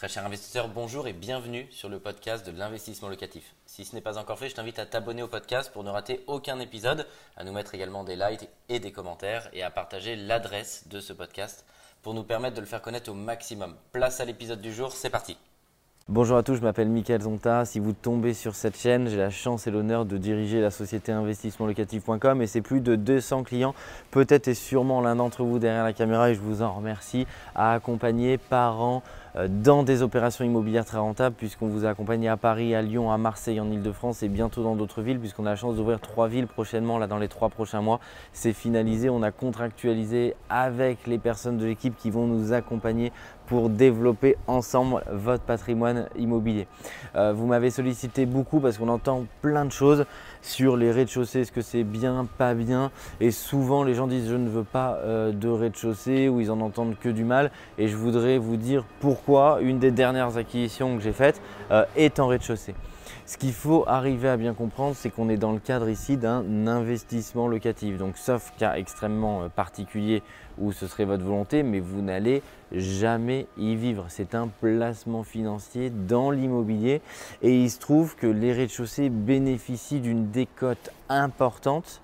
Très cher investisseur, bonjour et bienvenue sur le podcast de l'investissement locatif. Si ce n'est pas encore fait, je t'invite à t'abonner au podcast pour ne rater aucun épisode, à nous mettre également des likes et des commentaires et à partager l'adresse de ce podcast pour nous permettre de le faire connaître au maximum. Place à l'épisode du jour, c'est parti. Bonjour à tous, je m'appelle Mickaël Zonta. Si vous tombez sur cette chaîne, j'ai la chance et l'honneur de diriger la société investissementlocatif.com et c'est plus de 200 clients, peut-être et sûrement l'un d'entre vous derrière la caméra et je vous en remercie, à accompagner par an dans des opérations immobilières très rentables puisqu'on vous a accompagné à Paris, à Lyon, à Marseille, en Ile-de-France et bientôt dans d'autres villes puisqu'on a la chance d'ouvrir trois villes prochainement là dans les trois prochains mois. C'est finalisé, on a contractualisé avec les personnes de l'équipe qui vont nous accompagner pour développer ensemble votre patrimoine immobilier. Euh, vous m'avez sollicité beaucoup parce qu'on entend plein de choses sur les rez-de-chaussée, est-ce que c'est bien, pas bien? Et souvent les gens disent je ne veux pas euh, de rez-de-chaussée ou ils en entendent que du mal et je voudrais vous dire pourquoi une des dernières acquisitions que j'ai faites euh, est en rez-de-chaussée. Ce qu'il faut arriver à bien comprendre, c'est qu'on est dans le cadre ici d'un investissement locatif. Donc, sauf cas extrêmement euh, particulier où ce serait votre volonté, mais vous n'allez jamais y vivre. C'est un placement financier dans l'immobilier et il se trouve que les rez-de-chaussée bénéficient d'une décote importante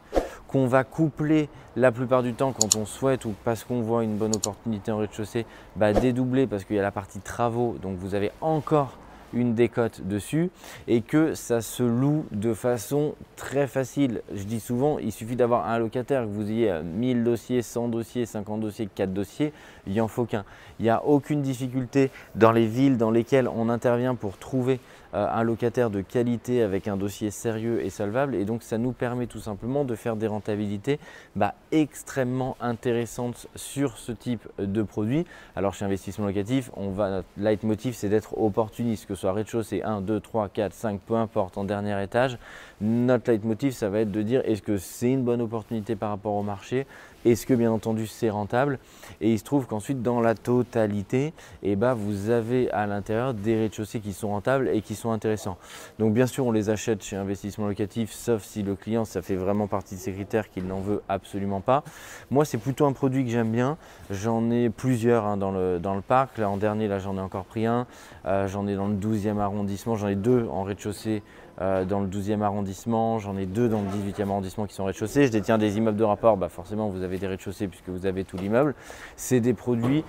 qu'on va coupler la plupart du temps quand on souhaite ou parce qu'on voit une bonne opportunité en rez-de-chaussée, bah, dédoubler parce qu'il y a la partie travaux, donc vous avez encore une décote dessus et que ça se loue de façon très facile. Je dis souvent, il suffit d'avoir un locataire, que vous ayez 1000 dossiers, 100 dossiers, 50 dossiers, 4 dossiers, il n'y en faut qu'un. Il n'y a aucune difficulté dans les villes dans lesquelles on intervient pour trouver un locataire de qualité avec un dossier sérieux et solvable. Et donc ça nous permet tout simplement de faire des rentabilités bah, extrêmement intéressantes sur ce type de produit. Alors chez Investissement Locatif, on va, notre leitmotiv c'est d'être opportuniste, que ce soit rez-de-chaussée 1, 2, 3, 4, 5, peu importe, en dernier étage. Notre leitmotiv ça va être de dire est-ce que c'est une bonne opportunité par rapport au marché? Est-ce que bien entendu c'est rentable? Et il se trouve qu'ensuite dans la totalité, eh ben, vous avez à l'intérieur des rez-de-chaussée qui sont rentables et qui sont intéressants. Donc bien sûr on les achète chez investissement locatif sauf si le client ça fait vraiment partie de ses critères qu'il n'en veut absolument pas. Moi c'est plutôt un produit que j'aime bien. J'en ai plusieurs hein, dans, le, dans le parc. Là en dernier là j'en ai encore pris un. Euh, j'en ai dans le 12e arrondissement. J'en ai deux en rez-de-chaussée euh, dans le 12e arrondissement, j'en ai deux dans le 18e arrondissement qui sont rez-de-chaussée. Je détiens des immeubles de rapport, bah forcément vous avez des rez-de-chaussée puisque vous avez tout l'immeuble. C'est des produits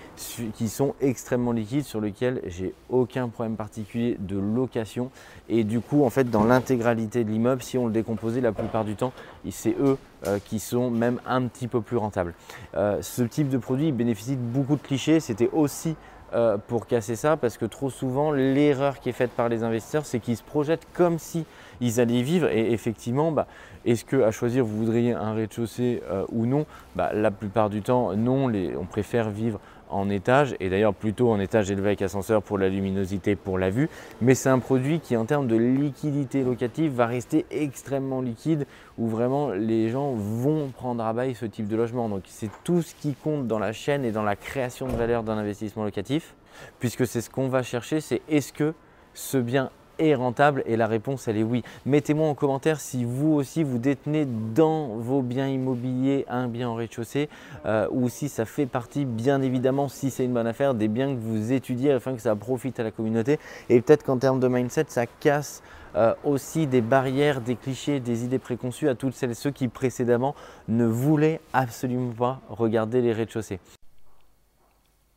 qui sont extrêmement liquides sur lesquels j'ai aucun problème particulier de location. Et du coup, en fait, dans l'intégralité de l'immeuble, si on le décomposait la plupart du temps, c'est eux euh, qui sont même un petit peu plus rentables. Euh, ce type de produit bénéficie de beaucoup de clichés. C'était aussi euh, pour casser ça parce que trop souvent l'erreur qui est faite par les investisseurs c'est qu'ils se projettent comme si ils allaient vivre. Et effectivement bah, est-ce que à choisir vous voudriez un rez-de-chaussée euh, ou non? Bah, La plupart du temps non, on préfère vivre en étage et d'ailleurs plutôt en étage élevé avec ascenseur pour la luminosité, pour la vue. Mais c'est un produit qui en termes de liquidité locative va rester extrêmement liquide où vraiment les gens vont prendre à bail ce type de logement. Donc c'est tout ce qui compte dans la chaîne et dans la création de valeur d'un investissement locatif puisque c'est ce qu'on va chercher, c'est est-ce que ce bien rentable Et la réponse, elle est oui. Mettez-moi en commentaire si vous aussi vous détenez dans vos biens immobiliers un bien en rez-de-chaussée euh, ou si ça fait partie, bien évidemment, si c'est une bonne affaire, des biens que vous étudiez afin que ça profite à la communauté. Et peut-être qu'en termes de mindset, ça casse euh, aussi des barrières, des clichés, des idées préconçues à toutes celles et ceux qui précédemment ne voulaient absolument pas regarder les rez-de-chaussée.